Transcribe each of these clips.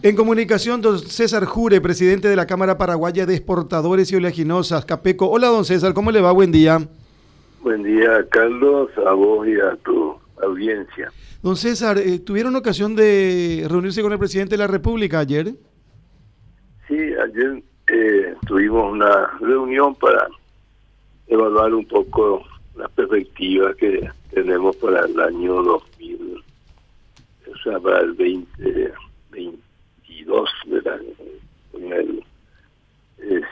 En comunicación, don César Jure, presidente de la Cámara Paraguaya de Exportadores y Oleaginosas, Capeco. Hola, don César, ¿cómo le va? Buen día. Buen día, Carlos, a vos y a tu audiencia. Don César, eh, ¿tuvieron ocasión de reunirse con el presidente de la República ayer? Sí, ayer eh, tuvimos una reunión para evaluar un poco las perspectivas que tenemos para el año 2000, o sea, para el 2020. 22 de la,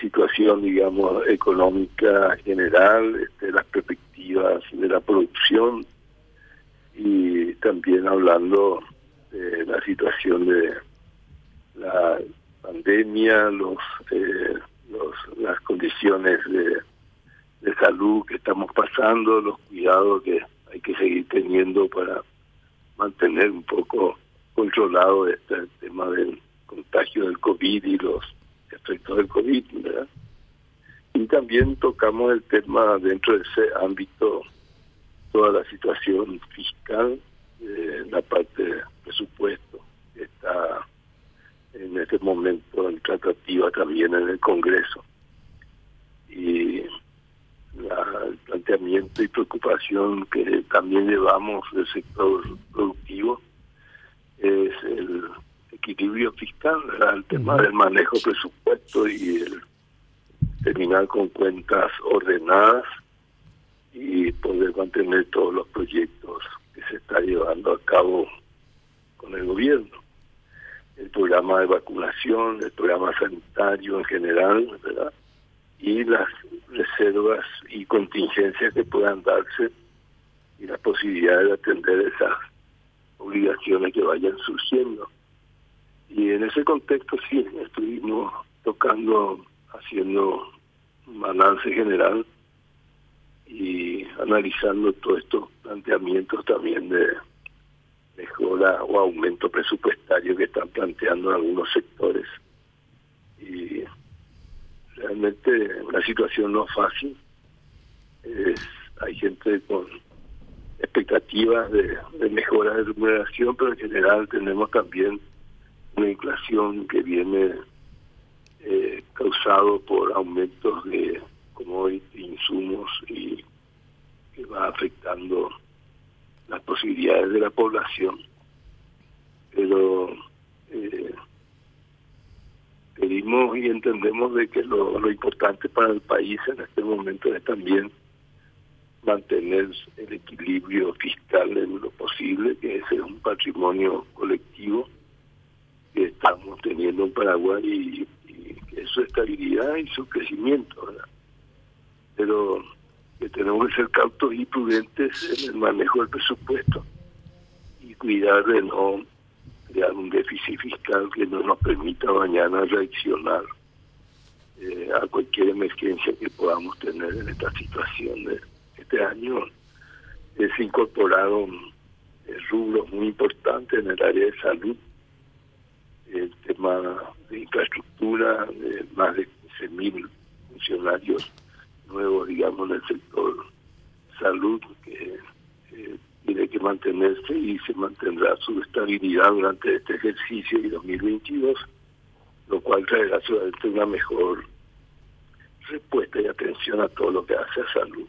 situación, digamos, económica general, este, las perspectivas de la producción y también hablando de la situación de la pandemia, los, eh, los las condiciones de, de salud que estamos pasando, los cuidados que hay que seguir teniendo para mantener un poco controlado este tema del del COVID y los efectos del COVID, ¿verdad? Y también tocamos el tema dentro de ese ámbito toda la situación fiscal, eh, la parte de presupuesto, que está en este momento en tratativa también en el Congreso. Y el planteamiento y preocupación que también llevamos del sector productivo es el equilibrio fiscal, el tema del manejo presupuesto y el terminar con cuentas ordenadas y poder mantener todos los proyectos que se está llevando a cabo con el gobierno. El programa de vacunación, el programa sanitario en general, ¿verdad? Y las reservas y contingencias que puedan darse y la posibilidad de atender esas obligaciones que vayan surgiendo. Y en ese contexto sí, estuvimos tocando, haciendo un balance general y analizando todos estos planteamientos también de mejora o aumento presupuestario que están planteando algunos sectores. Y realmente una situación no fácil. Es, hay gente con expectativas de, mejora de remuneración, pero en general tenemos también una inflación que viene eh, causado por aumentos de como insumos y que va afectando las posibilidades de la población. Pero eh, pedimos y entendemos de que lo, lo importante para el país en este momento es también mantener el equilibrio fiscal en lo posible, que ese es un patrimonio colectivo estamos teniendo en Paraguay y, su estabilidad y su crecimiento. ¿verdad? pero que tenemos que ser cautos y prudentes en el manejo del presupuesto y cuidar de no crear un déficit fiscal que no nos permita mañana reaccionar eh, a cualquier emergencia que podamos tener en esta situación. De este año se incorporaron eh, rubros muy importantes en el área de salud, el tema de infraestructura, de más de 15.000 funcionarios nuevo, digamos, en el sector salud, que tiene que mantenerse y se mantendrá su estabilidad durante este ejercicio y 2022, lo cual traerá seguramente una mejor respuesta y atención a todo lo que hace a salud.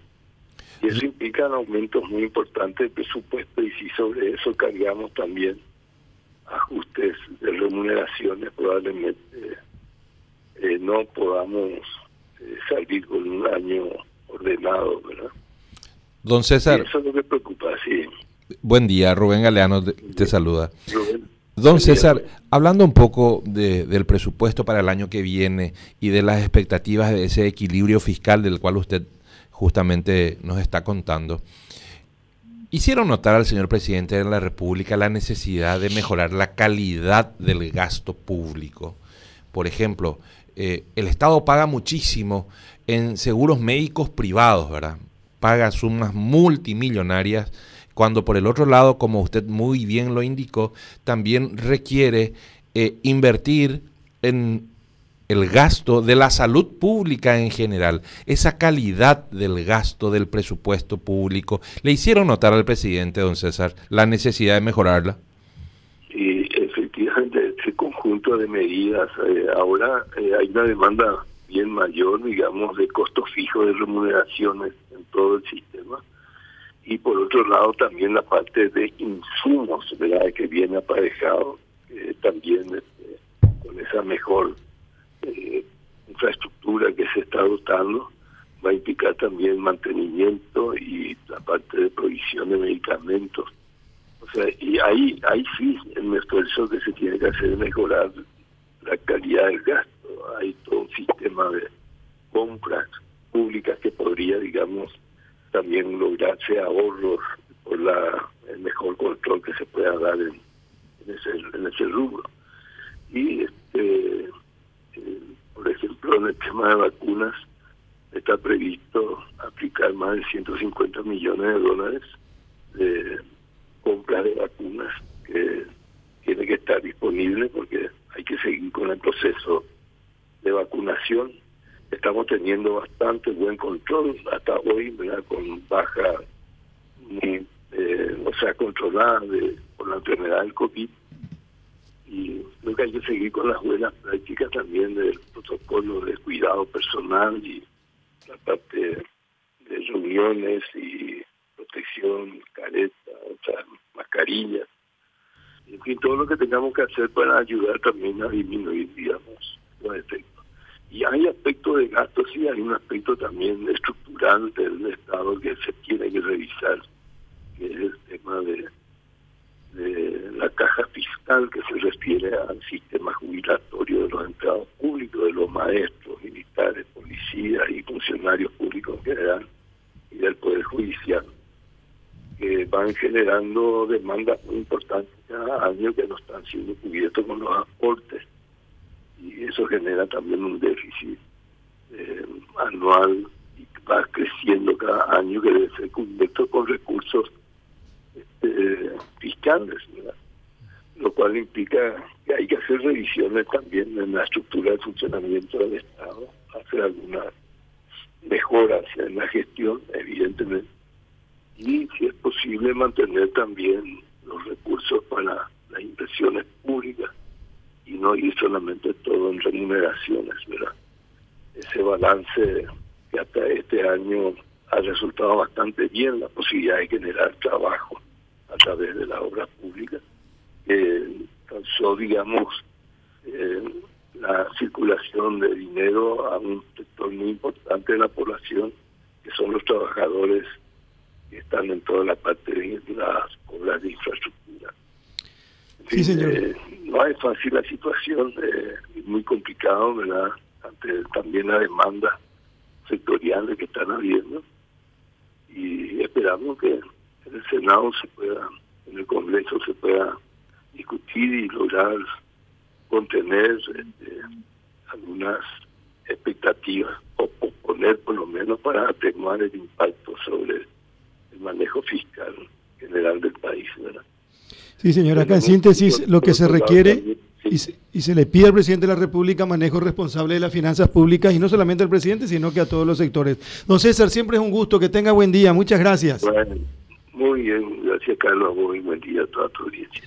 Y eso implica aumentos muy importantes de presupuesto y si sobre eso cargamos también ajustes de remuneraciones, probablemente eh, no podamos salir con un año ordenado, ¿verdad? Don César. eso es lo que preocupa, sí. Buen día, Rubén Galeano te, saluda. Don César, hablando un poco de, del presupuesto para el año que viene y de las expectativas de ese equilibrio fiscal del cual usted justamente nos está contando, hicieron notar al señor presidente de la República la necesidad de mejorar la calidad del gasto público. Por ejemplo, eh, el Estado paga muchísimo en seguros médicos privados, ¿verdad? Paga sumas multimillonarias, cuando por el otro lado, como usted muy bien lo indicó, también requiere eh, invertir en el gasto de la salud pública en general, esa calidad del gasto del presupuesto público. ¿Le hicieron notar al presidente, don César, la necesidad de mejorarla? Y efectivamente conjunto de medidas. Eh, ahora eh, hay una demanda bien mayor, digamos, de costos fijos de remuneraciones en todo el sistema. Y por otro lado también la parte de insumos, ¿verdad? Que viene aparejado también este, con esa mejor infraestructura que se está dotando va a implicar también mantenimiento y la parte de provisión de medicamentos. O sea, y ahí, ahí sí, el esfuerzo que se tiene que hacer mejorar la calidad del gasto. Hay todo un sistema de compras públicas que podría, digamos, también lograrse ahorros por la el mejor control que se pueda dar en, ese, en ese rubro. Y, este, ejemplo, en el tema de vacunas, está previsto aplicar más de 150 millones de dólares de compra de vacunas que tiene que estar disponible porque hay que seguir con el proceso de vacunación. Estamos teniendo bastante buen control hasta hoy, con baja, eh, o sea, controlada de, por la enfermedad del COVID. Y creo que hay que seguir con las buenas prácticas también del protocolo de cuidado personal y la parte de reuniones y protección, careta, o sea, mascarillas. En fin, todo lo que tengamos que hacer para ayudar también a disminuir, digamos, los efectos. Y hay aspectos de gasto, sí, hay un aspecto también estructural del Estado que se tiene que revisar, que es el tema de, de la que se refiere al sistema jubilatorio de los empleados públicos, de los maestros, militares, y funcionarios públicos en general y del Poder Judicial, que van generando demandas muy importantes cada año que no están siendo cubiertos con los aportes. Y eso genera también un déficit eh, anual y va creciendo cada año que debe ser cubierto con recursos este, fiscales, lo cual implica que hay que hacer revisiones también en la estructura de funcionamiento del Estado hacer algunas mejoras en la gestión, evidentemente, y si es posible mantener también los recursos para las inversiones públicas y no ir solamente todo en remuneraciones, ¿verdad? Ese balance que hasta este año ha resultado bastante bien, la posibilidad de generar trabajo a través de la obra pública, que causó, digamos, eh, la circulación de dinero a un sector muy importante de la población, que son los trabajadores que están en toda la parte de las obras de infraestructura. Sí, señor. Eh, no es fácil la situación, eh, es muy complicado, ¿verdad? Ante también la demanda sectorial que están habiendo. Y esperamos que en el Senado se pueda, en el Congreso se pueda discutir y lograr contener este, algunas expectativas o poner por lo menos para atenuar el impacto sobre el manejo fiscal general del país. ¿verdad? Sí, señora, acá en síntesis lo que se requiere y, se, y se le pide al presidente de la República manejo responsable de las finanzas públicas y no solamente al presidente, sino que a todos los sectores. Don César, siempre es un gusto, que tenga buen día, muchas gracias. muy bien, gracias Carlos, muy buen día a toda tu audiencia.